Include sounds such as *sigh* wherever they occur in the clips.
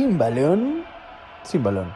sin balón, sin balón.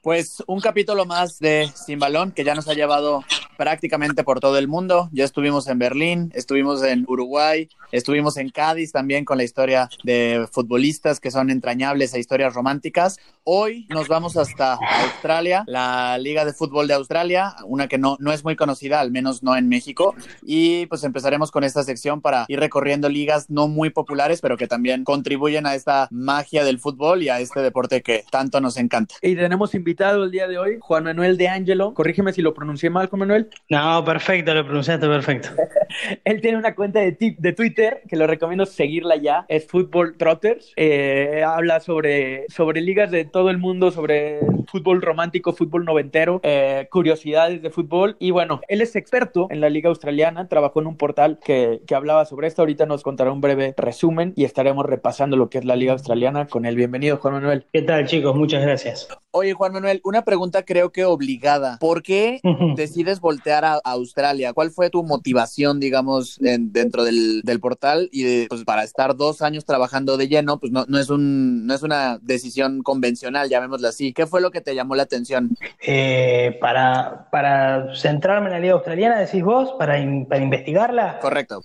Pues un capítulo más de Sin Balón que ya nos ha llevado prácticamente por todo el mundo. Ya estuvimos en Berlín, estuvimos en Uruguay, estuvimos en Cádiz también con la historia de futbolistas que son entrañables e historias románticas. Hoy nos vamos hasta Australia, la Liga de Fútbol de Australia, una que no, no es muy conocida, al menos no en México. Y pues empezaremos con esta sección para ir recorriendo ligas no muy populares, pero que también contribuyen a esta magia del fútbol y a este deporte que tanto nos encanta. Y tenemos invitado el día de hoy, Juan Manuel de Angelo. Corrígeme si lo pronuncié mal, Juan Manuel. No, perfecto, lo pronunciaste perfecto. *laughs* Él tiene una cuenta de, de Twitter que lo recomiendo seguirla ya. Es Football Trotters. Eh, habla sobre, sobre ligas de todo el mundo, sobre fútbol romántico, fútbol noventero, eh, curiosidades de fútbol. Y bueno, él es experto en la liga australiana. Trabajó en un portal que, que hablaba sobre esto. Ahorita nos contará un breve resumen y estaremos repasando lo que es la liga australiana con él. Bienvenido, Juan Manuel. ¿Qué tal, chicos? Muchas gracias. Oye, Juan Manuel, una pregunta creo que obligada. ¿Por qué decides voltear a Australia? ¿Cuál fue tu motivación, digamos, en, dentro del, del, portal? Y de, pues para estar dos años trabajando de lleno, pues no, no, es un, no es una decisión convencional, llamémosla así. ¿Qué fue lo que te llamó la atención? Eh, para, para centrarme en la liga australiana, decís vos, para, in, para investigarla. Correcto.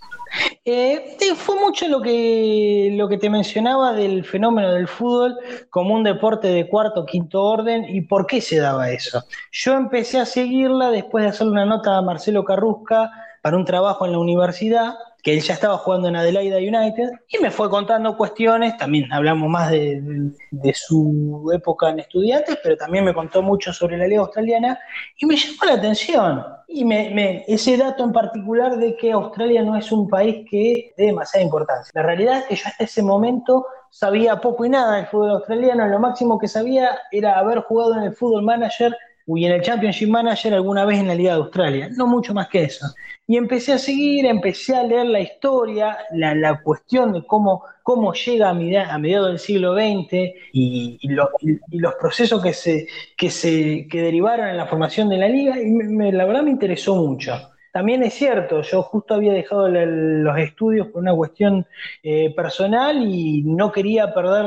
Eh, fue mucho lo que, lo que te mencionaba del fenómeno del fútbol como un deporte de cuarto, quinto orden y por qué se daba eso. Yo empecé a seguirla después de hacer una nota a Marcelo Carrusca para un trabajo en la universidad que él ya estaba jugando en Adelaida United, y me fue contando cuestiones, también hablamos más de, de, de, su época en estudiantes, pero también me contó mucho sobre la liga australiana, y me llamó la atención. Y me, me, ese dato en particular de que Australia no es un país que dé demasiada importancia. La realidad es que yo hasta ese momento sabía poco y nada del fútbol australiano, lo máximo que sabía era haber jugado en el Fútbol Manager y en el Championship Manager alguna vez en la Liga de Australia, no mucho más que eso. Y empecé a seguir, empecé a leer la historia, la, la cuestión de cómo, cómo llega a, a mediados del siglo XX y, y, lo, y, y, los procesos que, se, que, se, que derivaron en la formación de la liga, y me, la verdad me interesó mucho. También es cierto, yo justo había dejado los estudios por una cuestión eh, personal y no quería perder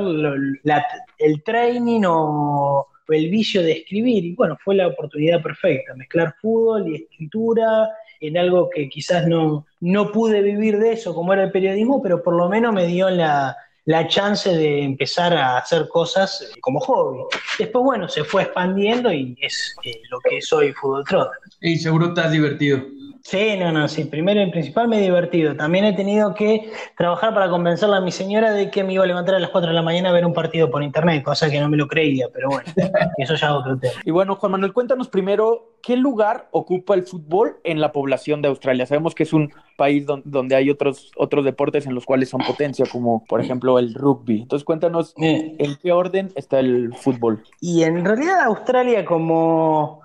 el training o el vicio de escribir y bueno, fue la oportunidad perfecta, mezclar fútbol y escritura en algo que quizás no, no pude vivir de eso como era el periodismo, pero por lo menos me dio la, la chance de empezar a hacer cosas como hobby. Después, bueno, se fue expandiendo y es eh, lo que soy Fútbol Trotter. Y seguro estás divertido. Sí, no, no, sí. Primero y principal me he divertido. También he tenido que trabajar para convencerla a mi señora de que me iba a levantar a las 4 de la mañana a ver un partido por internet, cosa que no me lo creía, pero bueno, *laughs* eso ya es otro tema. Y bueno, Juan Manuel, cuéntanos primero, ¿qué lugar ocupa el fútbol en la población de Australia? Sabemos que es un país don, donde hay otros, otros deportes en los cuales son potencia, como por ejemplo el rugby. Entonces cuéntanos eh. en qué orden está el fútbol. Y en realidad Australia como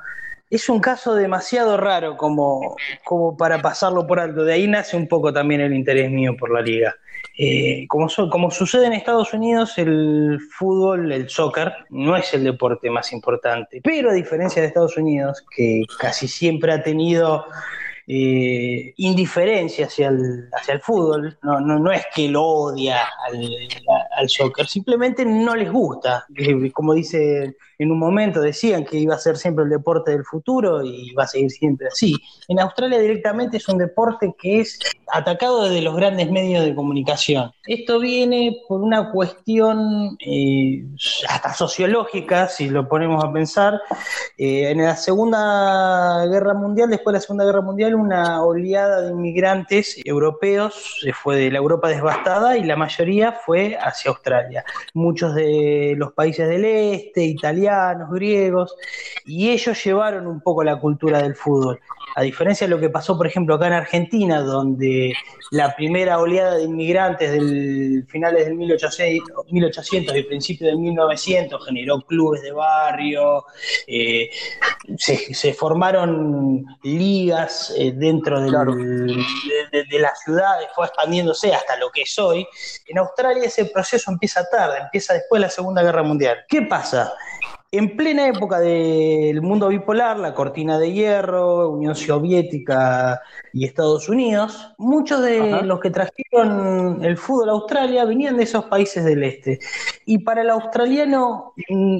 es un caso demasiado raro como, como para pasarlo por alto. De ahí nace un poco también el interés mío por la liga. Eh, como, so, como, sucede en Estados Unidos, el fútbol, el soccer, no es el deporte más importante. Pero a diferencia de Estados Unidos, que casi siempre ha tenido eh, indiferencia hacia el, hacia el fútbol, no, no, no es que lo odia al, al soccer, simplemente no les gusta. Eh, como dice en un momento decían que iba a ser siempre el deporte del futuro y va a seguir siempre así. En Australia directamente es un deporte que es atacado desde los grandes medios de comunicación. Esto viene por una cuestión eh, hasta sociológica, si lo ponemos a pensar. En la Segunda Guerra Mundial, después de la Segunda Guerra Mundial, una oleada de inmigrantes europeos se fue de la Europa devastada y la mayoría fue hacia Australia. Muchos de los países del este, Italia, griegos, y ellos llevaron un poco la cultura del fútbol. A diferencia de lo que pasó, por ejemplo, acá en Argentina, donde la primera oleada de inmigrantes del finales del 1800, 1800 y principios del 1900 generó clubes de barrio, eh, se, se, formaron ligas eh, dentro del, claro. de, de, de las ciudades, fue expandiéndose hasta lo que es hoy. En Australia ese proceso empieza tarde, empieza después de la Segunda Guerra Mundial. ¿Qué pasa? En plena época del mundo bipolar, la cortina de hierro, Unión Soviética y Estados Unidos, muchos de los que trajeron el fútbol a Australia venían de esos países del este. Y para el australiano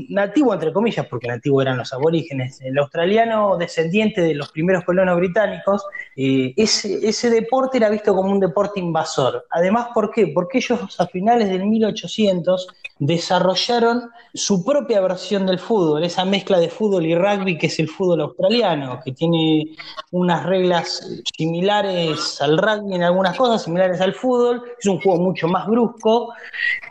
nativo, entre comillas, porque nativo eran los aborígenes, el australiano descendiente de los primeros colonos británicos, eh, ese, ese deporte era visto como un deporte invasor. Además, ¿por qué? Porque ellos a finales del 1800 desarrollaron su propia versión del fútbol, esa mezcla de fútbol y rugby que es el fútbol australiano, que tiene unas reglas similares al rugby en algunas cosas, similares al fútbol, es un juego mucho más brusco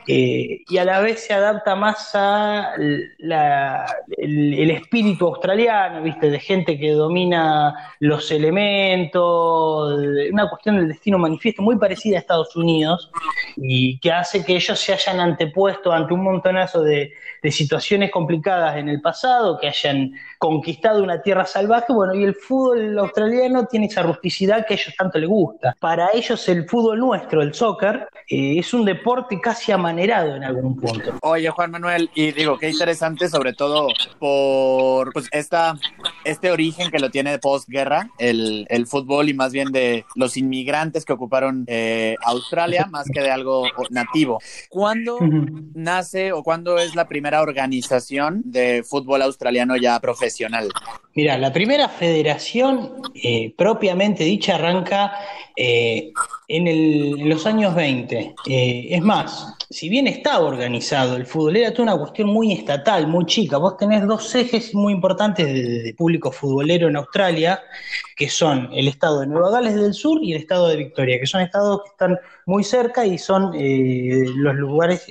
eh, y a la vez se adapta más a el, espíritu australiano, ¿viste? de gente que domina los elementos, una cuestión del destino manifiesto muy parecida a Estados Unidos y que hace que ellos se hayan antepuesto ante un montonazo de, de situaciones complicadas en el pasado, que hayan conquistado una tierra salvaje, bueno, y el fútbol australiano tiene esa rusticidad que a ellos tanto les gusta. Para ellos el fútbol nuestro, el soccer, eh, es un deporte casi amanerado en algún punto. Oye, Juan Manuel, y digo, qué interesante sobre todo por pues, esta, este origen que lo tiene de posguerra, el, el fútbol y más bien de los inmigrantes que ocuparon eh, Australia, más que de algo nativo. ¿Cuándo nace o cuándo es la primera organización de fútbol australiano ya profesional? Mira, la primera federación eh, propiamente dicha arranca eh, en, los años 20. Eh, es más, si bien estaba organizado el fútbol, era toda una cuestión muy estatal, muy chica. Vos tenés dos ejes muy importantes de, público futbolero en Australia, que son el estado de Nueva Gales del Sur y el estado de Victoria, que son estados que están muy cerca y son eh, los lugares,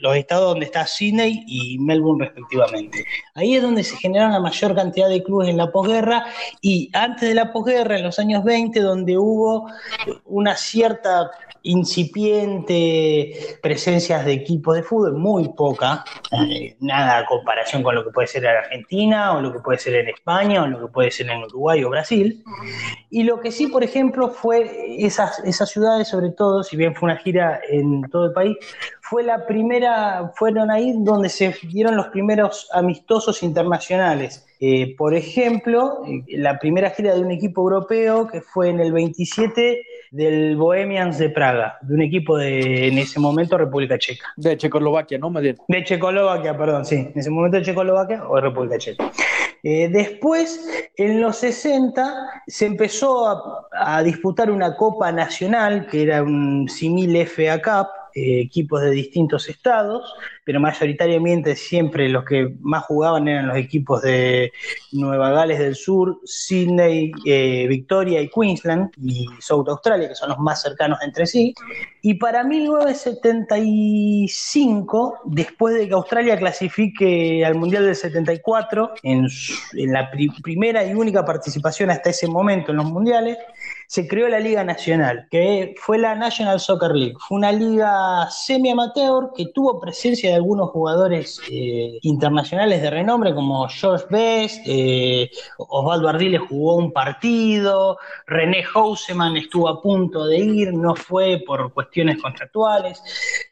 los, estados donde está Sydney y Melbourne respectivamente. Ahí es donde se generaron la mayor cantidad de clubes en la posguerra y antes de la posguerra, en los años 20, donde hubo una cierta incipiente presencias de equipos de fútbol, muy poca, eh, nada a comparación con lo que puede ser en Argentina o lo que puede ser en España o lo que puede ser en Uruguay o Brasil. Y lo que sí, por ejemplo, fue esas, esas ciudades, sobre todo, si bien fue una gira en todo el país, fue la primera, fueron ahí donde se dieron los primeros amistosos internacionales. Eh, por ejemplo, eh, la primera gira de un equipo europeo que fue en el 27 del Bohemians de Praga, de un equipo de, en ese momento, República Checa. De Checoslovaquia, ¿no? De Checoslovaquia, perdón, sí. En ese momento de Checoslovaquia o República Checa. Eh, después, en los 60, se empezó a, a, disputar una Copa Nacional, que era un simil FA Cup, eh, equipos de distintos estados, pero mayoritariamente siempre los que más jugaban eran los equipos de Nueva Gales del Sur, Sydney, eh, Victoria y Queensland y South Australia, que son los más cercanos entre sí. Y para 1975, después de que Australia clasifique al Mundial del 74, en, en la primera y única participación hasta ese momento en los mundiales, se creó la Liga Nacional, que fue la National Soccer League. Fue una liga semi-amateur que tuvo presencia de algunos jugadores eh, internacionales de renombre, como George Best, eh, Osvaldo Ardiles jugó un partido, René Houseman estuvo a punto de ir, no fue por cuestiones contractuales,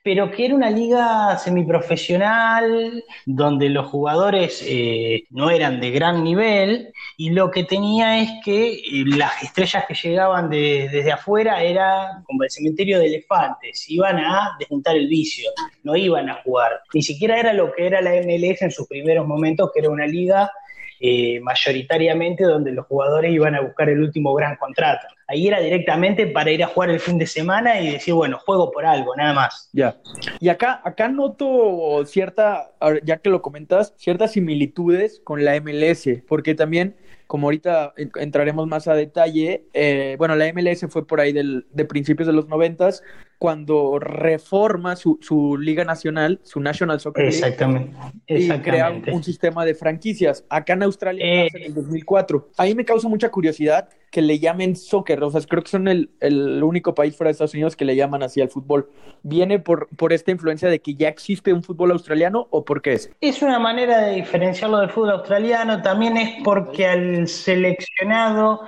pero que era una liga semiprofesional donde los jugadores eh, no eran de gran nivel y lo que tenía es que las estrellas que llegaban desde afuera era como el cementerio de elefantes, iban a desmontar el vicio, no iban a jugar. Ni siquiera era lo que era la MLS en sus primeros momentos, que era una liga eh, mayoritariamente donde los jugadores iban a buscar el último gran contrato. Ahí era directamente para ir a jugar el fin de semana y decir, bueno, juego por algo, nada más. Ya. Y acá, acá noto cierta, ya que lo comentas, ciertas similitudes con la MLS, porque también como ahorita entraremos más a detalle, eh, bueno, la MLS fue por ahí del, de principios de los noventas, cuando reforma su, su, liga nacional, su National Soccer League, Exactamente. y crea un, sistema de franquicias. Acá en Australia eh. en el 2004. Ahí me causa mucha curiosidad que le llamen soccer, o sea, creo que son el, el, único país fuera de Estados Unidos que le llaman así al fútbol. ¿Viene por, por esta influencia de que ya existe un fútbol australiano o por qué es? Es una manera de diferenciarlo del fútbol australiano, también es porque al seleccionado,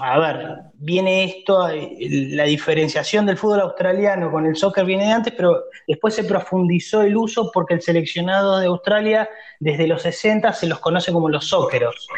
a ver, viene esto, eh, la diferenciación del fútbol australiano con el soccer viene de antes, pero después se profundizó el uso porque el seleccionado de Australia desde los 60 se los conoce como los socceros.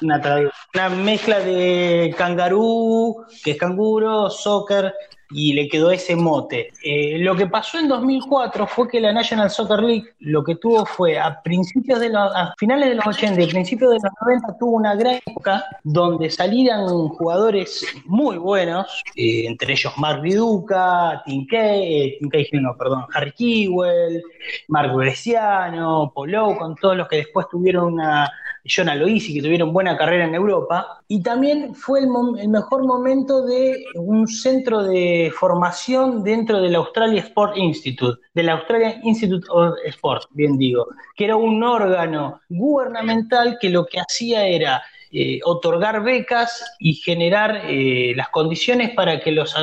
una, una, mezcla de kangaroo, que es canguro, soccer, y le quedó ese mote. Eh, lo que pasó en 2004 fue que la National Soccer League lo que tuvo fue a principios de los, finales de los 80 y principios de los 90 tuvo una gran época donde salían jugadores muy buenos, eh, entre ellos Mark Viduca, Tim Kay, eh, no, perdón, Harry Kewell, Mark Bresciano, Polo, con todos los que después tuvieron una John Aloisi, que tuvieron buena carrera en Europa, y también fue el, mejor momento de un centro de formación dentro del Australia Sport Institute, del Australia Institute of Sport, bien digo, que era un órgano gubernamental que lo que hacía era eh, otorgar becas y generar eh, las condiciones para que los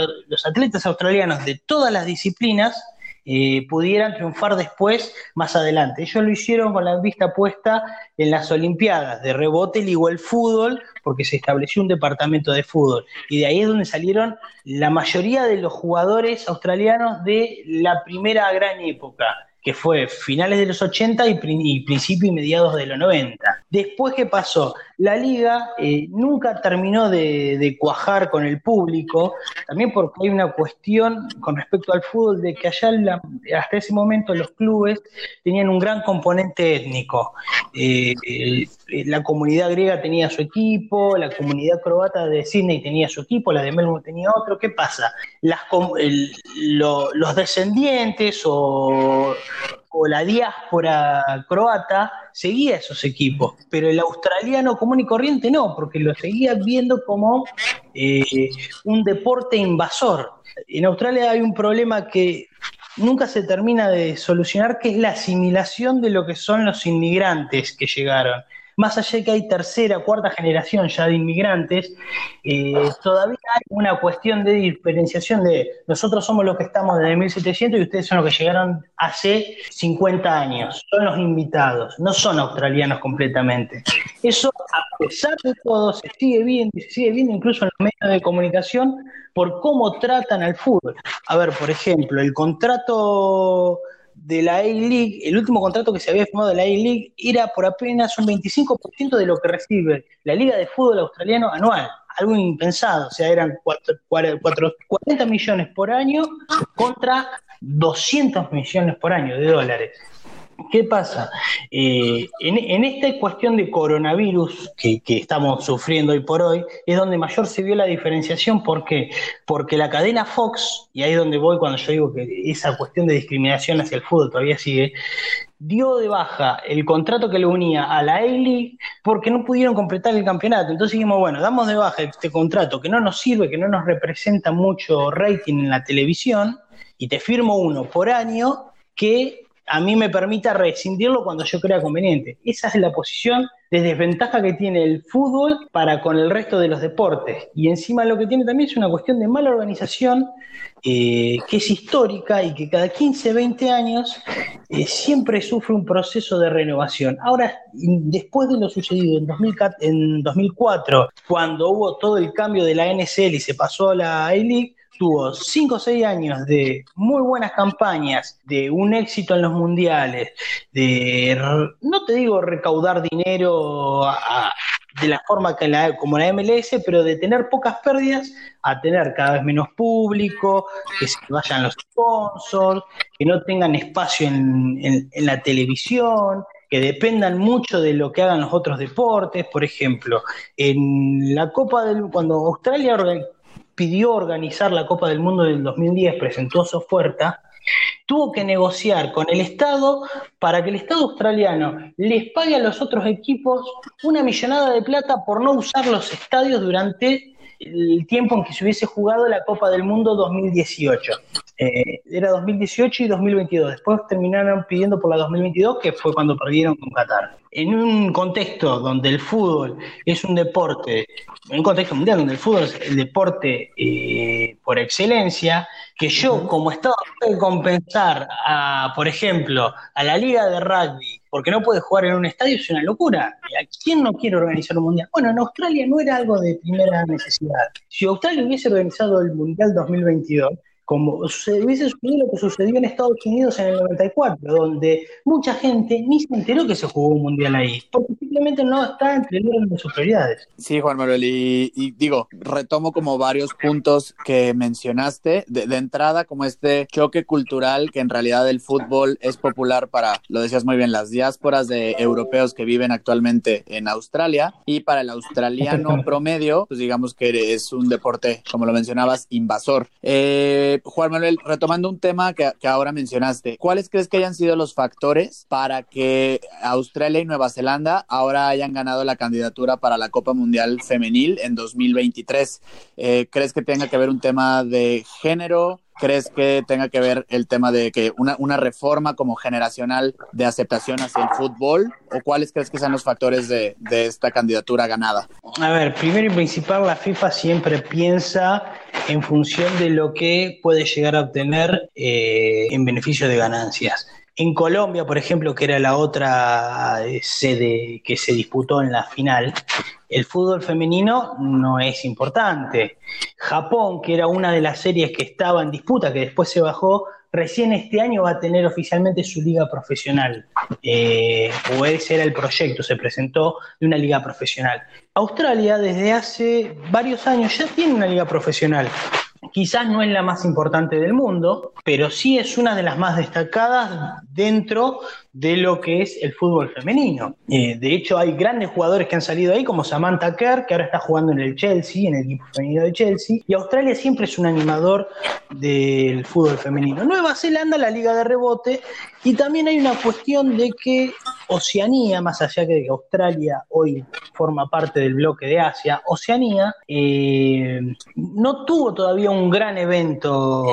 atletas australianos de todas las disciplinas eh, pudieran triunfar después, más adelante. Ellos lo hicieron con la vista puesta en las Olimpiadas, de rebote ligó el fútbol, porque se estableció un departamento de fútbol. Y de ahí es donde salieron la mayoría de los jugadores australianos de la primera gran época que fue finales de los 80 y, principio y mediados de los 90. Después, ¿qué pasó? La liga eh, nunca terminó de, cuajar con el público, también porque hay una cuestión con respecto al fútbol de que allá hasta ese momento los clubes tenían un gran componente étnico. Eh, la comunidad griega tenía su equipo, la comunidad croata de Sydney tenía su equipo, la de Melbourne tenía otro. ¿Qué pasa? Las, los descendientes o o la diáspora croata seguía esos equipos, pero el australiano común y corriente no, porque lo seguía viendo como eh, un deporte invasor. En Australia hay un problema que nunca se termina de solucionar, que es la asimilación de lo que son los inmigrantes que llegaron más allá de que hay tercera, cuarta generación ya de inmigrantes, eh, todavía hay una cuestión de diferenciación de nosotros somos los que estamos desde 1700 y ustedes son los que llegaron hace 50 años, son los invitados, no son australianos completamente. Eso, a pesar de todo, se sigue viendo se sigue viendo incluso en los medios de comunicación por cómo tratan al fútbol. A ver, por ejemplo, el contrato de la A-League, el último contrato que se había firmado de la A-League era por apenas un 25% de lo que recibe la Liga de Fútbol Australiano anual. Algo impensado, o sea, eran 40 millones por año contra 200 millones por año de dólares. ¿Qué pasa? Eh, en, esta cuestión de coronavirus que, estamos sufriendo hoy por hoy, es donde mayor se vio la diferenciación. ¿Por qué? Porque la cadena Fox, y ahí es donde voy cuando yo digo que esa cuestión de discriminación hacia el fútbol todavía sigue, dio de baja el contrato que le unía a la A-League porque no pudieron completar el campeonato. Entonces dijimos, bueno, damos de baja este contrato que no nos sirve, que no nos representa mucho rating en la televisión, y te firmo uno por año que a mí me permita rescindirlo cuando yo crea conveniente. Esa es la posición de desventaja que tiene el fútbol para con el resto de los deportes. Y encima lo que tiene también es una cuestión de mala organización eh, que es histórica y que cada 15, 20 años eh, siempre sufre un proceso de renovación. Ahora, después de lo sucedido en, en 2004, cuando hubo todo el cambio de la NSL y se pasó a la A-League, tuvo 5 o 6 años de muy buenas campañas, de un éxito en los mundiales, de, no te digo recaudar dinero de la forma que la, como la MLS, pero de tener pocas pérdidas a tener cada vez menos público, que se vayan los sponsors, que no tengan espacio en, en la televisión, que dependan mucho de lo que hagan los otros deportes. Por ejemplo, en la Copa del cuando Australia pidió organizar la Copa del Mundo del 2010, presentó su oferta, tuvo que negociar con el Estado para que el Estado australiano les pague a los otros equipos una millonada de plata por no usar los estadios durante el tiempo en que se hubiese jugado la Copa del Mundo 2018. Eh, era 2018 y 2022. Después terminaron pidiendo por la 2022, que fue cuando perdieron con Qatar. En un contexto donde el fútbol es un deporte, en un contexto mundial donde el fútbol es el deporte eh, por excelencia, que yo como Estado tengo que compensar a, por ejemplo, a la liga de rugby porque no puede jugar en un estadio, es una locura. ¿Quién no quiere organizar un mundial? Bueno, en Australia no era algo de primera necesidad. Si Australia hubiese organizado el Mundial 2022, como se hubiese sucedido lo que sucedió en Estados Unidos en el 94, donde mucha gente ni se enteró que se jugó un mundial ahí, porque simplemente no está entre de sus prioridades. Sí, Juan Manuel, y, digo, retomo como varios puntos que mencionaste, de, de, entrada como este choque cultural que en realidad el fútbol es popular para, lo decías muy bien, las diásporas de europeos que viven actualmente en Australia, y para el australiano *laughs* promedio, pues digamos que es un deporte, como lo mencionabas, invasor. Eh, Juan Manuel, retomando un tema que, ahora mencionaste, ¿cuáles crees que hayan sido los factores para que Australia y Nueva Zelanda ahora hayan ganado la candidatura para la Copa Mundial Femenil en 2023? Eh, ¿Crees que tenga que ver un tema de género? ¿Crees que tenga que ver el tema de que una, una reforma como generacional de aceptación hacia el fútbol? ¿O cuáles crees que sean los factores de, de esta candidatura ganada? A ver, primero y principal, la FIFA siempre piensa en función de lo que puede llegar a obtener eh, en beneficio de ganancias. En Colombia, por ejemplo, que era la otra eh, sede que se disputó en la final, el fútbol femenino no es importante. Japón, que era una de las series que estaba en disputa, que después se bajó, recién este año va a tener oficialmente su liga profesional. Eh, o ese era el proyecto, se presentó de una liga profesional. Australia desde hace varios años ya tiene una liga profesional. Quizás no es la más importante del mundo, pero sí es una de las más destacadas dentro de lo que es el fútbol femenino. Eh, de hecho, hay grandes jugadores que han salido ahí, como Samantha Kerr, que ahora está jugando en el Chelsea, en el equipo femenino de Chelsea, y Australia siempre es un animador del fútbol femenino. Nueva Zelanda, la liga de rebote, y también hay una cuestión de que Oceanía, más allá de que Australia hoy forma parte del bloque de Asia, Oceanía eh, no tuvo todavía un gran evento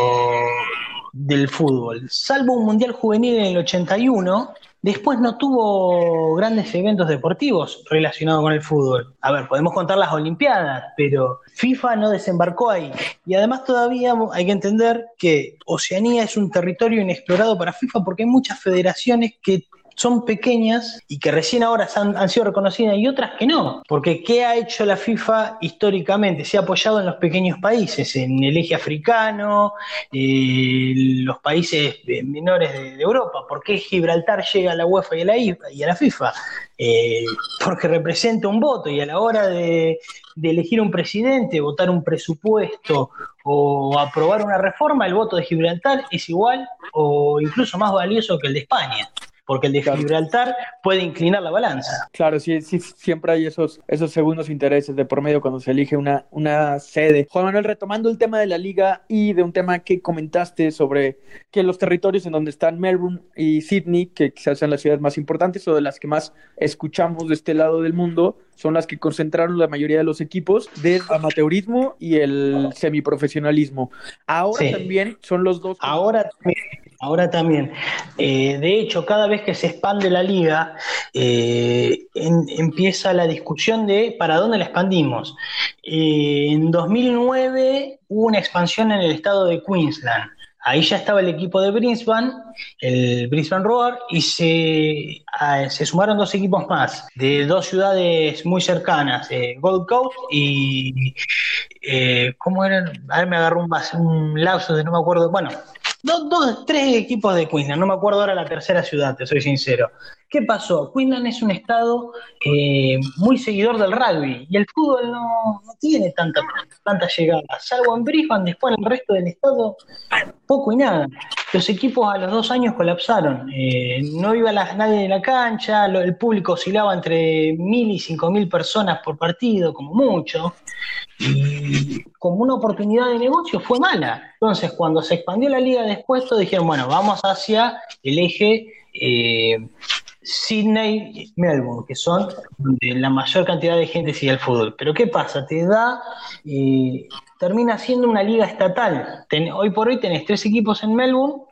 del fútbol. Salvo un Mundial Juvenil en el 81, después no tuvo grandes eventos deportivos relacionados con el fútbol. A ver, podemos contar las Olimpiadas, pero FIFA no desembarcó ahí. Y además todavía hay que entender que Oceanía es un territorio inexplorado para FIFA porque hay muchas federaciones que son pequeñas y que recién ahora han, sido reconocidas y otras que no. Porque ¿qué ha hecho la FIFA históricamente? Se ha apoyado en los pequeños países, en el eje africano, eh, los países menores de, Europa. ¿Por qué Gibraltar llega a la UEFA y a la, y a la FIFA? Eh, porque representa un voto y a la hora de, de elegir un presidente, votar un presupuesto o aprobar una reforma, el voto de Gibraltar es igual o incluso más valioso que el de España porque el de Gibraltar puede inclinar la balanza. Claro, sí, sí, siempre hay esos, esos segundos intereses de por medio cuando se elige una, una sede. Juan Manuel, retomando el tema de la liga y de un tema que comentaste sobre que los territorios en donde están Melbourne y Sydney, que quizás sean las ciudades más importantes o de las que más escuchamos de este lado del mundo, son las que concentraron la mayoría de los equipos del amateurismo y el semiprofesionalismo. Ahora también son los dos. Ahora también Ahora también. Eh, de hecho, cada vez que se expande la liga, eh, empieza la discusión de para dónde la expandimos. Eh, en 2009 hubo una expansión en el estado de Queensland. Ahí ya estaba el equipo de Brisbane, el Brisbane Roar, y se, se sumaron dos equipos más, de dos ciudades muy cercanas, Gold Coast y... ¿Cómo eran? A ver, me agarró un, un lapso de no me acuerdo. Bueno, Dos, dos, tres equipos de Queensland, no me acuerdo ahora la tercera ciudad, te soy sincero. ¿Qué pasó? Queensland es un estado eh, muy seguidor del rugby y el fútbol no, tiene tanta, tanta llegada, salvo en Brisbane, después en el resto del estado, poco y nada. Los equipos a los dos años colapsaron, eh, no iba nadie en la cancha, el público oscilaba entre mil y cinco mil personas por partido, como mucho y como una oportunidad de negocio fue mala. Entonces, cuando se expandió la liga después, dijeron, bueno, vamos hacia el eje eh, Sydney-Melbourne, que son donde la mayor cantidad de gente sigue el fútbol. Pero ¿qué pasa? Te da, termina siendo una liga estatal. hoy por hoy tenés tres equipos en Melbourne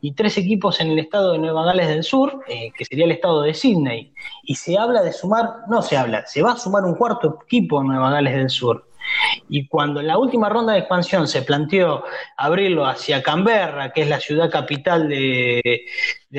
y tres equipos en el estado de Nueva Gales del Sur, eh, que sería el estado de Sydney. Y se habla de sumar, no se habla, se va a sumar un cuarto equipo en Nueva Gales del Sur. Y cuando en la última ronda de expansión se planteó abrirlo hacia Canberra, que es la ciudad capital de,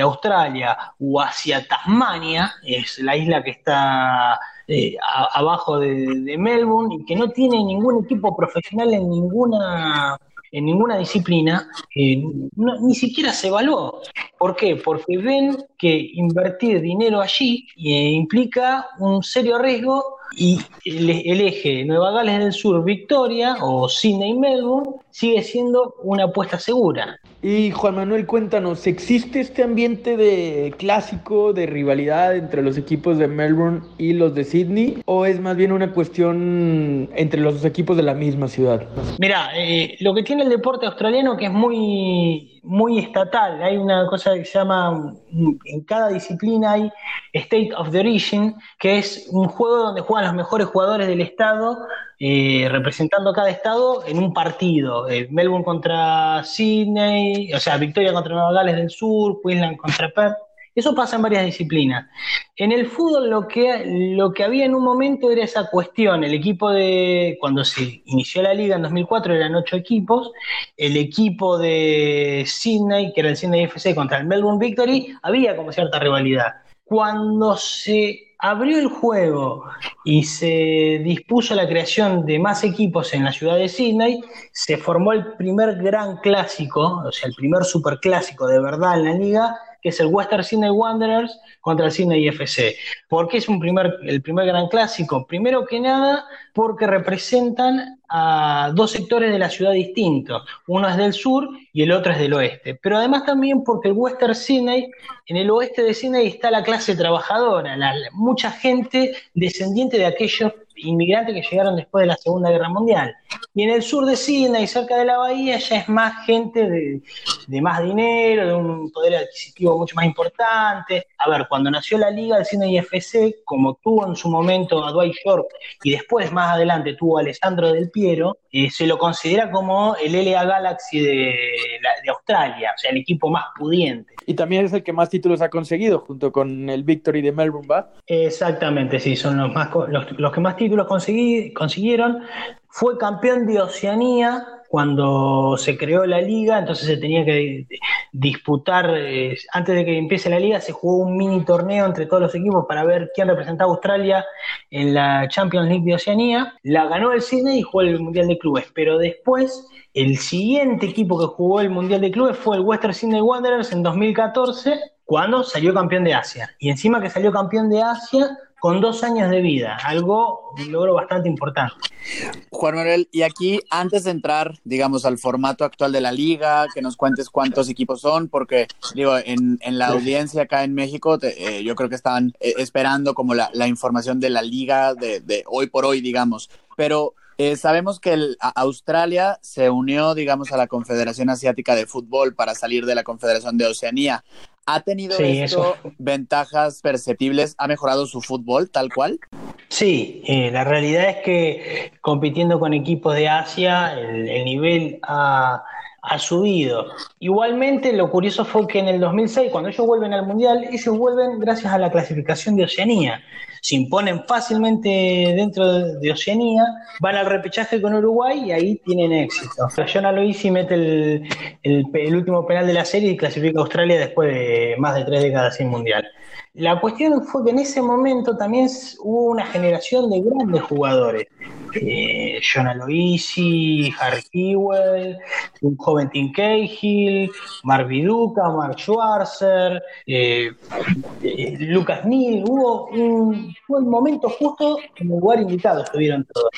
Australia, o hacia Tasmania, es la isla que está eh, abajo de, Melbourne y que no tiene ningún equipo profesional en ninguna en ninguna disciplina, eh, ni siquiera se evaluó. ¿Por qué? Porque ven que invertir dinero allí eh, implica un serio riesgo y el, eje Nueva Gales del Sur, Victoria o Sydney Melbourne sigue siendo una apuesta segura. Y Juan Manuel, cuéntanos, ¿existe este ambiente de clásico, de rivalidad entre los equipos de Melbourne y los de Sydney? ¿O es más bien una cuestión entre los dos equipos de la misma ciudad? Mira, eh, lo que tiene el deporte australiano que es muy, muy estatal, hay una cosa que se llama, en cada disciplina hay State of the Origin, que es un juego donde juegan los mejores jugadores del estado eh, representando cada estado en un partido. Eh, Melbourne contra Sydney, o sea, Victoria contra Nueva Gales del Sur, Queensland contra Perth. Eso pasa en varias disciplinas. En el fútbol lo que, lo que había en un momento era esa cuestión. El equipo de, cuando se inició la liga en 2004 eran ocho equipos. El equipo de Sydney, que era el Sydney FC contra el Melbourne Victory, había como cierta rivalidad. Cuando se abrió el juego y se dispuso la creación de más equipos en la ciudad de Sydney, se formó el primer gran clásico, o sea, el primer superclásico de verdad en la liga, que es el Western Sydney Wanderers contra el Sydney FC. ¿Por qué es un primer, el primer gran clásico? Primero que nada, porque representan a dos sectores de la ciudad distintos. Uno es del sur y el otro es del oeste. Pero además también porque el Western Sydney, en el oeste de Sydney está la clase trabajadora, mucha gente descendiente de aquellos inmigrantes que llegaron después de la Segunda Guerra Mundial. Y en el sur de Sydney, cerca de la bahía, ya es más gente de, más dinero, de un poder adquisitivo mucho más importante. A ver, cuando nació la liga, el Sydney FC, como tuvo en su momento a Dwight York y después más adelante tuvo a Alessandro Del Piero, eh, se lo considera como el LA Galaxy de, de Australia, o sea, el equipo más pudiente. Y también es el que más títulos ha conseguido, junto con el Victory de Melbourne, ¿va? Exactamente, sí, son los, más, los, que más títulos consiguieron. Fue campeón de Oceanía cuando se creó la liga, entonces se tenía que disputar, eh, antes de que empiece la liga, se jugó un mini torneo entre todos los equipos para ver quién representaba a Australia en la Champions League de Oceanía. La ganó el Sydney y jugó el Mundial de Clubes, pero después el siguiente equipo que jugó el Mundial de Clubes fue el Western Sydney Wanderers en 2014, cuando salió campeón de Asia. Y encima que salió campeón de Asia con dos años de vida, algo, un logro bastante importante. Juan Manuel, y aquí antes de entrar, digamos, al formato actual de la liga, que nos cuentes cuántos equipos son, porque digo, en, la audiencia acá en México, eh, yo creo que están eh, esperando como la, información de la liga de, de hoy por hoy, digamos, pero eh, sabemos que Australia se unió, digamos, a la Confederación Asiática de Fútbol para salir de la Confederación de Oceanía. ¿Ha tenido esto ventajas perceptibles? ¿Ha mejorado su fútbol tal cual? Sí, eh, la realidad es que compitiendo con equipos de Asia, el, nivel ha, ha, subido. Igualmente, lo curioso fue que en el 2006, cuando ellos vuelven al Mundial, ellos vuelven gracias a la clasificación de Oceanía se imponen fácilmente dentro de Oceanía, van al repechaje con Uruguay y ahí tienen éxito. John Aloisi mete el, el, último penal de la serie y clasifica a Australia después de más de tres décadas sin mundial. La cuestión fue que en ese momento también hubo una generación de grandes jugadores. Eh, John Aloisi, Harry Kewell, un joven Tim Cahill, Mark Viduca, Mark Schwarzer, eh, eh, Lucas Neal. Hubo un, momento justo en el lugar indicado, estuvieron todos.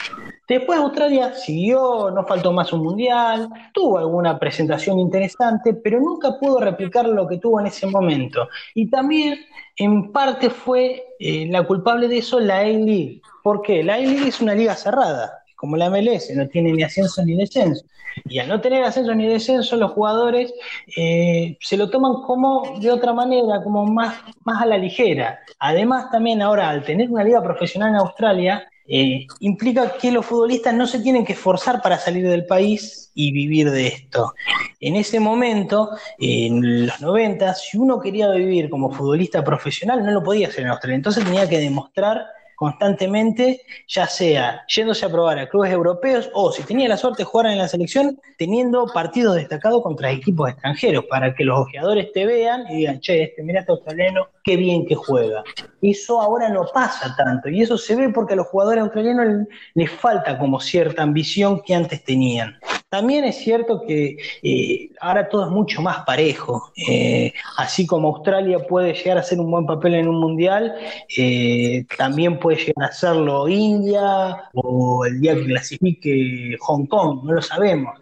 Después Australia siguió, no faltó más un mundial, tuvo alguna presentación interesante, pero nunca pudo replicar lo que tuvo en ese momento. Y también en parte fue eh, la culpable de eso la A-League. ¿Por qué? La A-League es una liga cerrada, como la MLS, no tiene ni ascenso ni descenso. Y al no tener ascenso ni descenso, los jugadores eh, se lo toman como de otra manera, como más, más a la ligera. Además, también ahora, al tener una liga profesional en Australia, eh, implica que los futbolistas no se tienen que esforzar para salir del país y vivir de esto. En ese momento, en los 90, si uno quería vivir como futbolista profesional, no lo podía hacer en Australia. Entonces tenía que demostrar constantemente, ya sea yéndose a probar a clubes europeos o si tenía la suerte jugar en la selección, teniendo partidos destacados contra equipos extranjeros, para que los ojeadores te vean y digan, che, este mira este australiano, qué bien que juega. Eso ahora no pasa tanto, y eso se ve porque a los jugadores australianos les falta como cierta ambición que antes tenían. También es cierto que eh, ahora todo es mucho más parejo. Eh, así como Australia puede llegar a hacer un buen papel en un mundial, eh, también puede llegar a hacerlo India o el día que clasifique Hong Kong, no lo sabemos.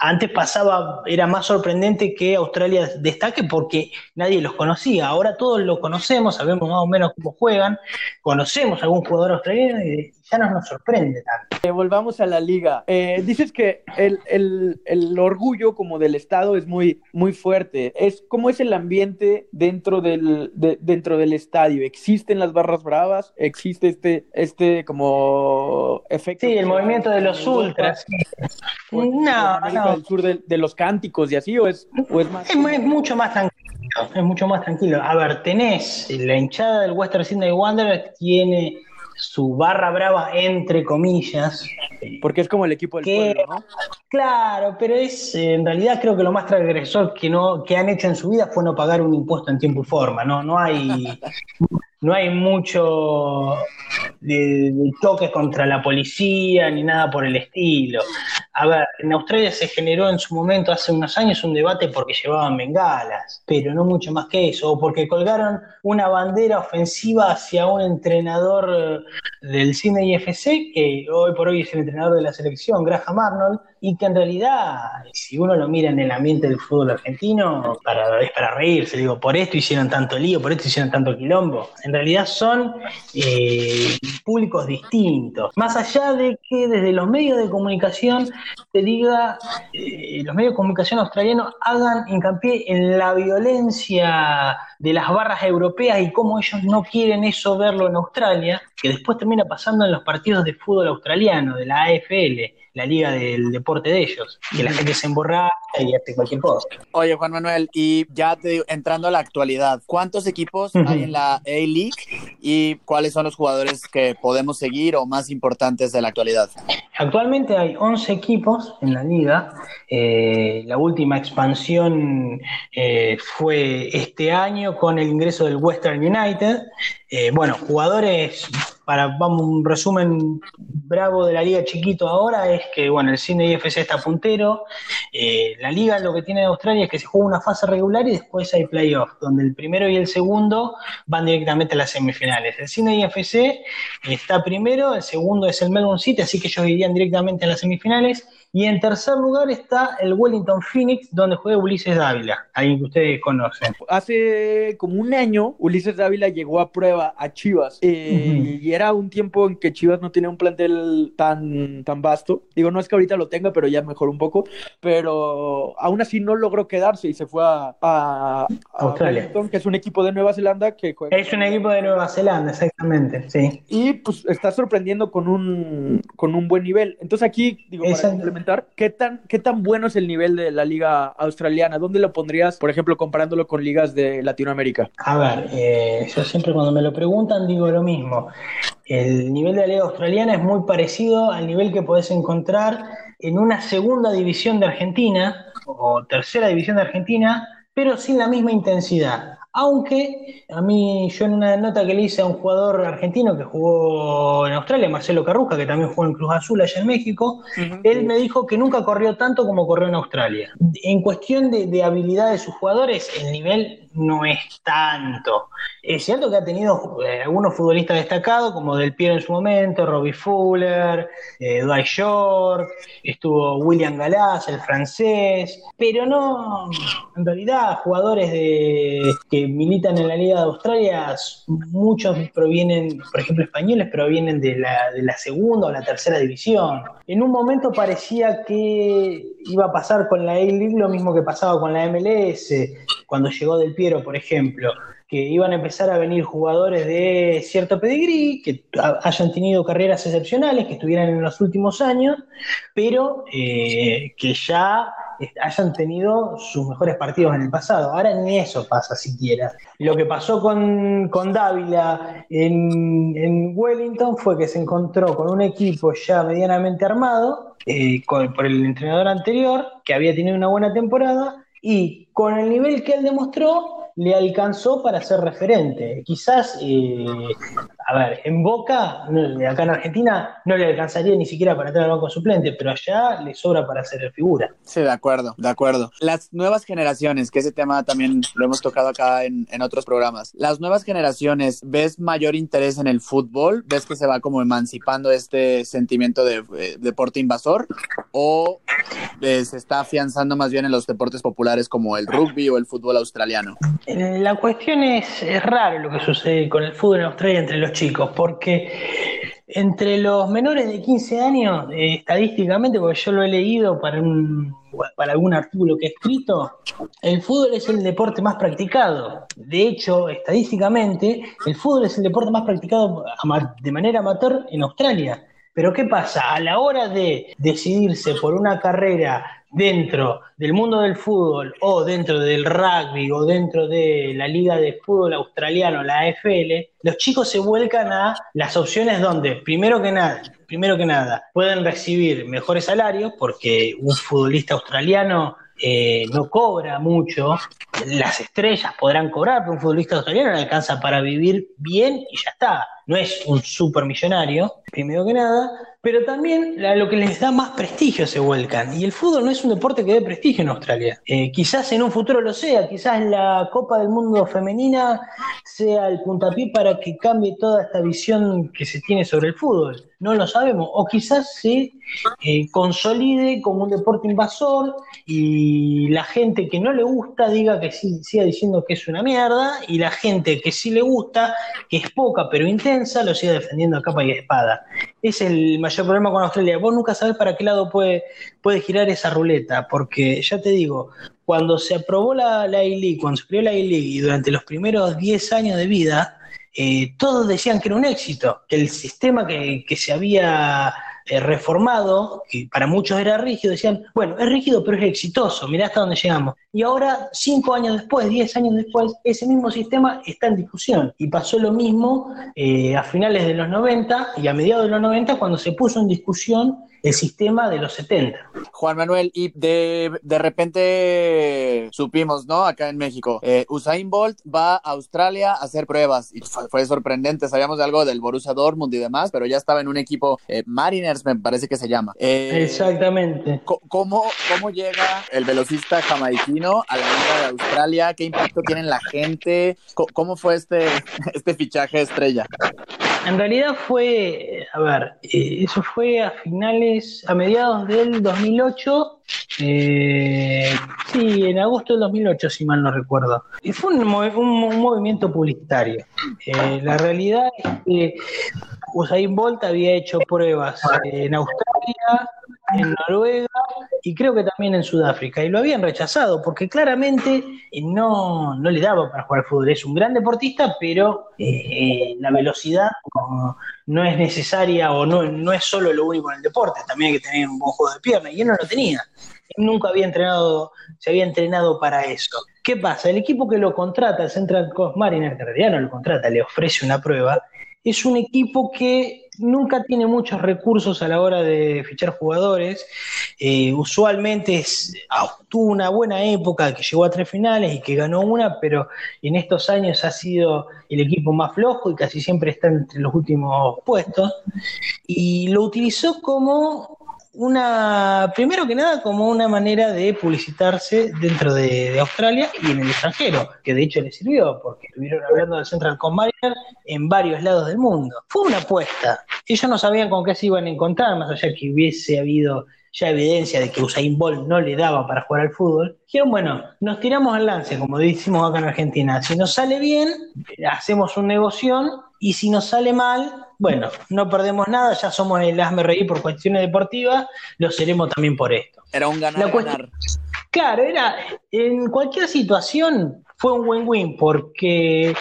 antes pasaba, era más sorprendente que Australia destaque porque nadie los conocía. Ahora todos lo conocemos, sabemos más o menos cómo juegan, conocemos a algún jugador australiano y ya no nos sorprende tanto. volvamos a la liga. dices que el, orgullo como del Estado es muy, muy fuerte. Es ¿Cómo es el ambiente dentro del, dentro del estadio? ¿Existen las barras bravas? ¿Existe este, este como efecto? Sí, el movimiento de los ultras. no, no. Del sur de, los cánticos y así, o es, más... Es, mucho más tranquilo. Es mucho más tranquilo. A ver, tenés la hinchada del Western Sydney Wanderers tiene su barra brava entre comillas. Porque es como el equipo del pueblo, ¿no? Claro, pero es en realidad creo que lo más transgresor que no que han hecho en su vida fue no pagar un impuesto en tiempo y forma, no no hay *laughs* no hay mucho de, toques contra la policía ni nada por el estilo. A ver, en Australia se generó en su momento, hace unos años, un debate porque llevaban bengalas, pero no mucho más que eso, o porque colgaron una bandera ofensiva hacia un entrenador del cine IFC, que hoy por hoy es el entrenador de la selección, Graham Arnold, y que en realidad, si uno lo mira en el ambiente del fútbol argentino, para, es para reírse, digo, por esto hicieron tanto lío, por esto hicieron tanto quilombo. En realidad son eh, públicos distintos. Más allá de que desde los medios de comunicación te diga, eh, los medios de comunicación australianos hagan hincapié en la violencia de las barras europeas y cómo ellos no quieren eso verlo en Australia, que después termina pasando en los partidos de fútbol australiano, de la AFL la liga del deporte de ellos, que la gente se emborracha y hace cualquier cosa. Oye, Juan Manuel, y ya te entrando a la actualidad, ¿cuántos equipos hay en la A-League y cuáles son los jugadores que podemos seguir o más importantes de la actualidad? Actualmente hay 11 equipos en la liga. Eh, la última expansión eh, fue este año con el ingreso del Western United. Eh, bueno, jugadores para vamos un resumen bravo de la liga chiquito ahora es que bueno el cine IFC está puntero eh, la liga lo que tiene de Australia es que se juega una fase regular y después hay playoffs donde el primero y el segundo van directamente a las semifinales. El cine IFC está primero el segundo es el Melbourne City así que ellos irían directamente a las semifinales y en tercer lugar está el Wellington Phoenix, donde juega Ulises Dávila, alguien que ustedes conocen. Hace como un año, Ulises Dávila llegó a prueba a Chivas. Eh, y era un tiempo en que Chivas no tenía un plantel tan, tan vasto. Digo, no es que ahorita lo tenga, pero ya mejor un poco. Pero aún así no logró quedarse y se fue a, Australia. Wellington, que es un equipo de Nueva Zelanda que juega. Es un equipo de Nueva Zelanda, exactamente, sí. Y pues está sorprendiendo con un, con un buen nivel. Entonces aquí, digo, para ¿qué tan, ¿qué tan bueno es el nivel de la liga australiana? ¿Dónde lo pondrías, por ejemplo, comparándolo con ligas de Latinoamérica? A ver, eh, yo siempre cuando me lo preguntan digo lo mismo. El nivel de la liga australiana es muy parecido al nivel que podés encontrar en una segunda división de Argentina o tercera división de Argentina, pero sin la misma intensidad. Aunque a mí, yo en una nota que le hice a un jugador argentino que jugó en Australia, Marcelo Carruja, que también jugó en Cruz Azul allá en México, él me dijo que nunca corrió tanto como corrió en Australia. En cuestión de, de habilidad de sus jugadores, el nivel no es tanto. Es cierto que ha tenido eh, algunos futbolistas destacados, como Del Piero en su momento, Robbie Fuller, eh, Dwight Short, estuvo William Galás, el francés, pero no, en realidad, jugadores de, que militan en la Liga de Australia, muchos provienen, por ejemplo, españoles, provienen de la, de la segunda o la tercera división. En un momento parecía que iba a pasar con la A-League lo mismo que pasaba con la MLS, cuando llegó Del Piero, por ejemplo que iban a empezar a venir jugadores de cierto pedigrí, que hayan tenido carreras excepcionales, que estuvieran en los últimos años, pero eh, que ya hayan tenido sus mejores partidos en el pasado. Ahora ni eso pasa siquiera. Lo que pasó con, con Dávila en, en Wellington fue que se encontró con un equipo ya medianamente armado eh, por el entrenador anterior, que había tenido una buena temporada, y con el nivel que él demostró, le alcanzó para ser referente. Quizás, eh, a ver, en Boca, acá en Argentina, no le alcanzaría ni siquiera para entrar al banco suplente, pero allá le sobra para ser figura. Sí, de acuerdo, de acuerdo. Las nuevas generaciones, que ese tema también lo hemos tocado acá en, en otros programas. Las nuevas generaciones, ¿ves mayor interés en el fútbol? ¿Ves que se va como emancipando este sentimiento de eh, deporte invasor? ¿O eh, se está afianzando más bien en los deportes populares como el rugby o el fútbol australiano? La cuestión es, es raro lo que sucede con el fútbol en Australia entre los chicos, porque entre los menores de 15 años, eh, estadísticamente, porque yo lo he leído para, un, para algún artículo que he escrito, el fútbol es el deporte más practicado. De hecho, estadísticamente, el fútbol es el deporte más practicado de manera amateur en Australia. Pero ¿qué pasa? A la hora de decidirse por una carrera dentro del mundo del fútbol o dentro del rugby o dentro de la liga de fútbol australiano, la AFL, los chicos se vuelcan a las opciones donde, primero que nada, primero que nada, pueden recibir mejores salarios porque un futbolista australiano eh, no cobra mucho, las estrellas podrán cobrar, pero un futbolista australiano no alcanza para vivir bien y ya está. No es un supermillonario, primero que nada, pero también lo que les da más prestigio se vuelcan. Y el fútbol no es un deporte que dé prestigio en Australia. Eh, quizás en un futuro lo sea, quizás la Copa del Mundo femenina sea el puntapié para que cambie toda esta visión que se tiene sobre el fútbol. No lo sabemos. O quizás se eh, consolide como un deporte invasor y la gente que no le gusta diga que sí, siga diciendo que es una mierda y la gente que sí le gusta, que es poca pero intensa, lo siga defendiendo a capa y espada. Es el mayor problema con Australia. Vos nunca sabés para qué lado puede, puede girar esa ruleta, porque ya te digo, cuando se aprobó la, la I-League, cuando se aprobó la I-League y durante los primeros 10 años de vida, eh, todos decían que era un éxito, que el sistema que, que se había reformado, que para muchos era rígido, decían, bueno, es rígido pero es exitoso, mirá hasta dónde llegamos. Y ahora, cinco años después, diez años después, ese mismo sistema está en discusión. Y pasó lo mismo eh, a finales de los 90 y a mediados de los 90 cuando se puso en discusión el sistema de los 70. Juan Manuel, y de, de repente supimos, ¿no? Acá en México, eh, Usain Bolt va a Australia a hacer pruebas y fue, fue, sorprendente. Sabíamos de algo del Borussia Dortmund y demás, pero ya estaba en un equipo eh, Mariners, me parece que se llama. Eh, Exactamente. ¿cómo, ¿Cómo llega el velocista jamaiquino a la Liga de Australia? ¿Qué impacto tiene en la gente? ¿Cómo fue este, *laughs* este fichaje estrella? En realidad fue, a ver, eh, eso fue a finales, a mediados del 2008, eh, sí, en agosto del 2008, si mal no recuerdo. Y fue un, un, movimiento publicitario. Eh, la realidad es que Usain Bolt había hecho pruebas en Australia, en Noruega y creo que también en Sudáfrica. Y lo habían rechazado porque claramente no, no le daba para jugar fútbol. Es un gran deportista, pero eh, la velocidad no, no, es necesaria o no, no es solo lo único en el deporte. También hay que tener un buen juego de pierna y él no lo tenía. Él nunca había entrenado, se había entrenado para eso. ¿Qué pasa? El equipo que lo contrata, el Central Coast Mariner, que en realidad no lo contrata, le ofrece una prueba, es un equipo que nunca tiene muchos recursos a la hora de fichar jugadores. Eh, usualmente tuvo una buena época que llegó a tres finales y que ganó una, pero en estos años ha sido el equipo más flojo y casi siempre está entre los últimos puestos. Y lo utilizó como una, primero que nada, como una manera de publicitarse dentro de, Australia y en el extranjero, que de hecho le sirvió, porque estuvieron hablando del Central Coast Mariner en varios lados del mundo. Fue una apuesta. Ellos no sabían con qué se iban a encontrar, más allá que hubiese habido ya evidencia de que Usain Bolt no le daba para jugar al fútbol, dijeron, bueno, nos tiramos al lance, como decimos acá en Argentina. Si nos sale bien, hacemos un negocio y si nos sale mal, bueno, no perdemos nada, ya somos el hazme reír por cuestiones deportivas, lo seremos también por esto. Era un ganar-ganar. Claro, era, en cualquier situación fue un win-win, porque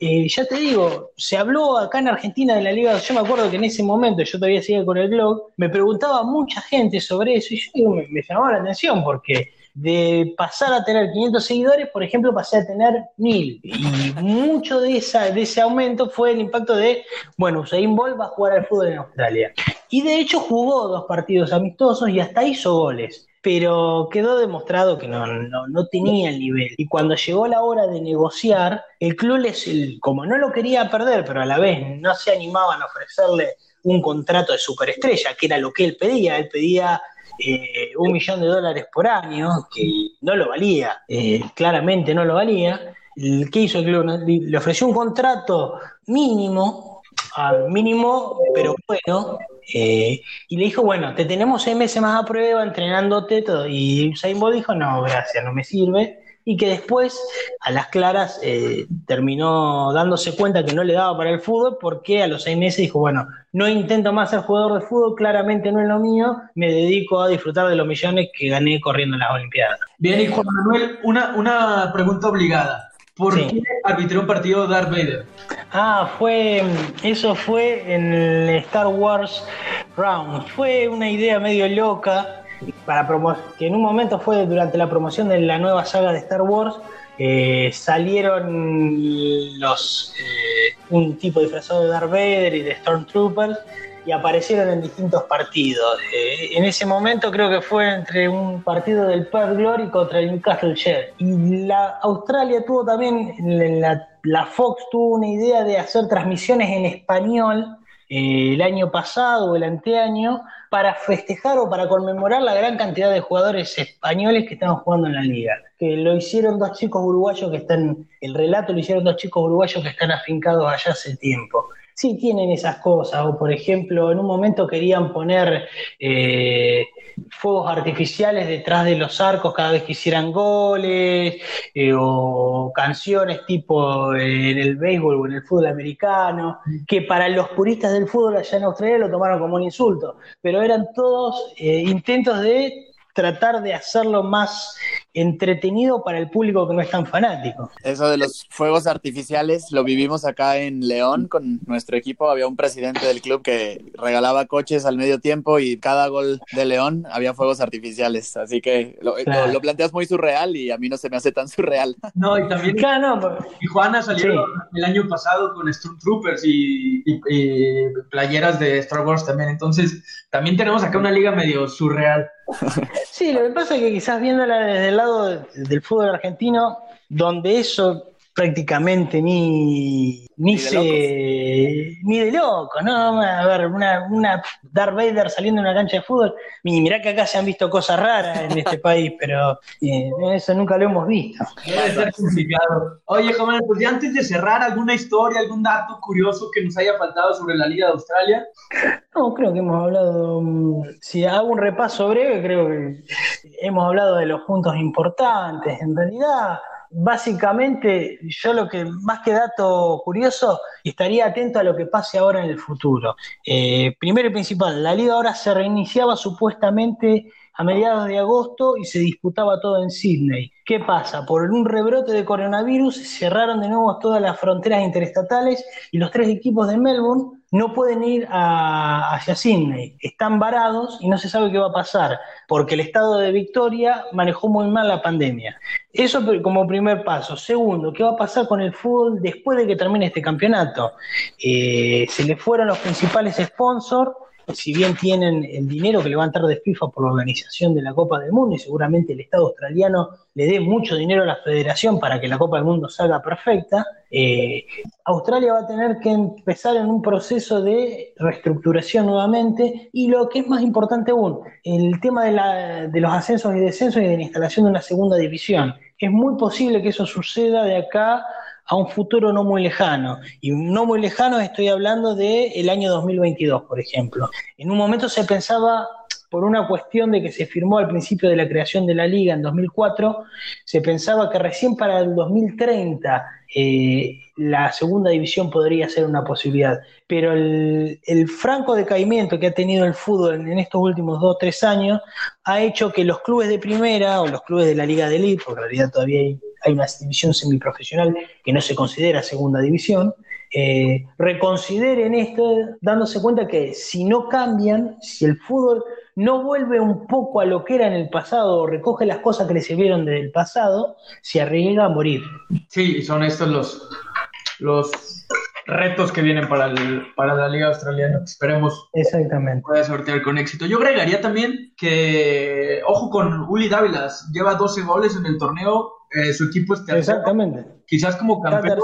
eh, ya te digo, se habló acá en Argentina de la Liga, yo me acuerdo que en ese momento yo todavía seguía con el blog, me preguntaba mucha gente sobre eso y yo digo, me, me llamaba la atención porque de pasar a tener 500 seguidores, por ejemplo, pasé a tener 1000. Y mucho de, esa, de ese aumento fue el impacto de, bueno, Usain Bolt va a jugar al fútbol en Australia. Y de hecho jugó dos partidos amistosos y hasta hizo goles pero quedó demostrado que no, no, tenía el nivel. Y cuando llegó la hora de negociar, el club, les, como no lo quería perder, pero a la vez no se animaban a ofrecerle un contrato de superestrella, que era lo que él pedía, él pedía eh, un millón de dólares por año, que no lo valía, eh, claramente no lo valía. ¿Qué hizo el club? Le ofreció un contrato mínimo, mínimo, pero bueno, eh, y le dijo, bueno, te tenemos seis meses más a prueba, entrenándote todo. Y Usain Bolt dijo, no, gracias, no me sirve. Y que después, a las claras, eh, terminó dándose cuenta que no le daba para el fútbol, porque a los seis meses dijo, bueno, no intento más ser jugador de fútbol, claramente no es lo mío, me dedico a disfrutar de los millones que gané corriendo en las Olimpiadas. Bien, y Juan Manuel, una, una pregunta obligada. ¿Por qué arbitró un partido Darth Vader? Ah, fue. Eso fue en el Star Wars Round. Fue una idea medio loca. Para que en un momento fue durante la promoción de la nueva saga de Star Wars. Eh, salieron los eh, un tipo disfrazado de Darth Vader y de Stormtroopers y aparecieron en distintos partidos. Eh, en ese momento creo que fue entre un partido del Perth Glory contra el Newcastle. Y la Australia tuvo también, la Fox tuvo una idea de hacer transmisiones en español eh, el año pasado o el anteaño para festejar o para conmemorar la gran cantidad de jugadores españoles que estaban jugando en la liga. Que lo hicieron dos chicos uruguayos que están, el relato lo hicieron dos chicos uruguayos que están afincados allá hace tiempo sí tienen esas cosas. O, por ejemplo, en un momento querían poner eh, fuegos artificiales detrás de los arcos cada vez que hicieran goles, eh, o canciones tipo eh, en el béisbol o en el fútbol americano, que para los puristas del fútbol allá en Australia lo tomaron como un insulto, pero eran todos intentos de tratar de hacerlo más entretenido para el público que no es tan fanático. Eso de los fuegos artificiales lo vivimos acá en León con nuestro equipo. Había un presidente del club que regalaba coches al medio tiempo y cada gol de León había fuegos artificiales. Así que lo, planteas muy surreal y a mí no se me hace tan surreal. *laughs* No, y también claro, no, Tijuana salió el año pasado con Stormtroopers y, y playeras de Star Wars también. Entonces, también tenemos acá una liga medio surreal. *laughs* Sí, lo que pasa es que quizás viéndola desde el lado del fútbol argentino, donde eso prácticamente ni, ni, se, ni de loco, ¿no? A ver, una, una Darth Vader saliendo de una cancha de fútbol, y mirá que acá se han visto cosas raras en este *laughs* país, pero eh, eso nunca lo hemos visto. Debe ser complicado. Oye, Jamal, pues ya antes de cerrar, ¿alguna historia, algún dato curioso que nos haya faltado sobre la Liga de Australia? No, creo que hemos hablado, mm, si hago un repaso breve, creo que hemos hablado de los puntos importantes. En realidad, básicamente, yo lo que, más que dato curioso, estaría atento a lo que pase ahora en el futuro. Eh, primero y principal, la liga ahora se reiniciaba supuestamente a mediados de agosto y se disputaba todo en Sydney. ¿Qué pasa? Por un rebrote de coronavirus cerraron de nuevo todas las fronteras interestatales y los tres equipos de Melbourne no pueden ir hacia Sydney. Están varados y no se sabe qué va a pasar porque el estado de Victoria manejó muy mal la pandemia. Eso como primer paso. Segundo, ¿qué va a pasar con el fútbol después de que termine este campeonato? Eh, se le fueron los principales sponsors si bien tienen el dinero que levantar de FIFA por la organización de la Copa del Mundo y seguramente el Estado australiano le dé mucho dinero a la federación para que la Copa del Mundo salga perfecta, eh, Australia va a tener que empezar en un proceso de reestructuración nuevamente y lo que es más importante aún, el tema de los ascensos y descensos y de la instalación de una segunda división. Es muy posible que eso suceda de acá a un futuro no muy lejano. Y no muy lejano estoy hablando del el año 2022, por ejemplo. En un momento se pensaba, por una cuestión de que se firmó al principio de la creación de la liga en 2004, se pensaba que recién para el 2030 eh, la segunda división podría ser una posibilidad. Pero el, el, franco decaimiento que ha tenido el fútbol en estos últimos dos o tres años ha hecho que los clubes de primera o los clubes de la liga de elite, porque en realidad todavía hay hay una división semiprofesional que no se considera segunda división, eh, reconsideren esto, dándose cuenta que si no cambian, si el fútbol no vuelve un poco a lo que era en el pasado o recoge las cosas que le sirvieron del pasado, se arriesga a morir. Sí, son estos los, los retos que vienen para, el, para la Liga Australiana. Esperemos Exactamente. pueda sortear con éxito. Yo agregaría también que, ojo con Uli Dávilas, lleva 12 goles en el torneo, eh, su equipo es tercero. Exactamente. Quizás como campeón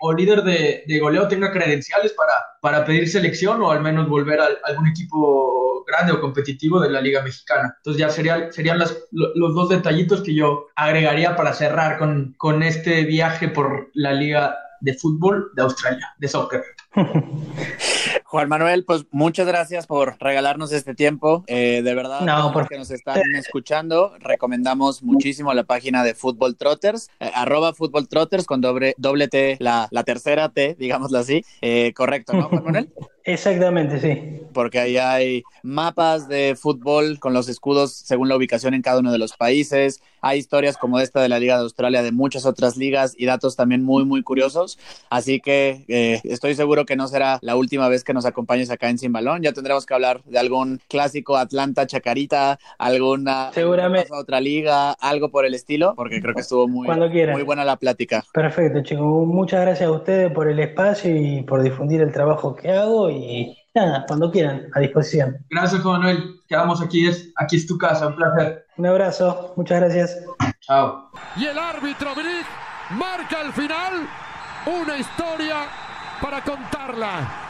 o líder de, de goleo tenga credenciales para, para pedir selección o al menos volver a algún equipo grande o competitivo de la Liga Mexicana. Entonces ya serían, serían las, lo- los dos detallitos que yo agregaría para cerrar con, con este viaje por la Liga de Fútbol de Australia, de soccer. *laughs* Juan Manuel, pues muchas gracias por regalarnos este tiempo. Eh, de verdad, No, todos por- los que nos están escuchando, recomendamos muchísimo la página de Fútbol Trotters, eh, arroba Fútbol Trotters con doble, doble T, la, la tercera T, digámoslo así. Eh, correcto, ¿no, Juan Manuel? *laughs* Exactamente, sí. porque ahí hay mapas de fútbol con los escudos según la ubicación en cada uno de los países. Hay historias como esta de la Liga de Australia, de muchas otras ligas y datos también muy, muy curiosos. Así que eh, estoy seguro que no será la última vez que nos acompañes acá en Sin Balón. Ya tendremos que hablar de algún clásico Atlanta Chacarita, alguna Seguramente. otra liga, algo por el estilo, porque creo que estuvo muy, Cuando quieran. muy buena la plática. Perfecto, chicos. Muchas gracias a ustedes por el espacio y por difundir el trabajo que hago y nada, cuando quieran, a disposición. Gracias, Juan Manuel. Quedamos aquí, es, aquí es tu casa, un placer. Un abrazo, muchas gracias. Chao. Y el árbitro Brick marca el final. Una historia para contarla.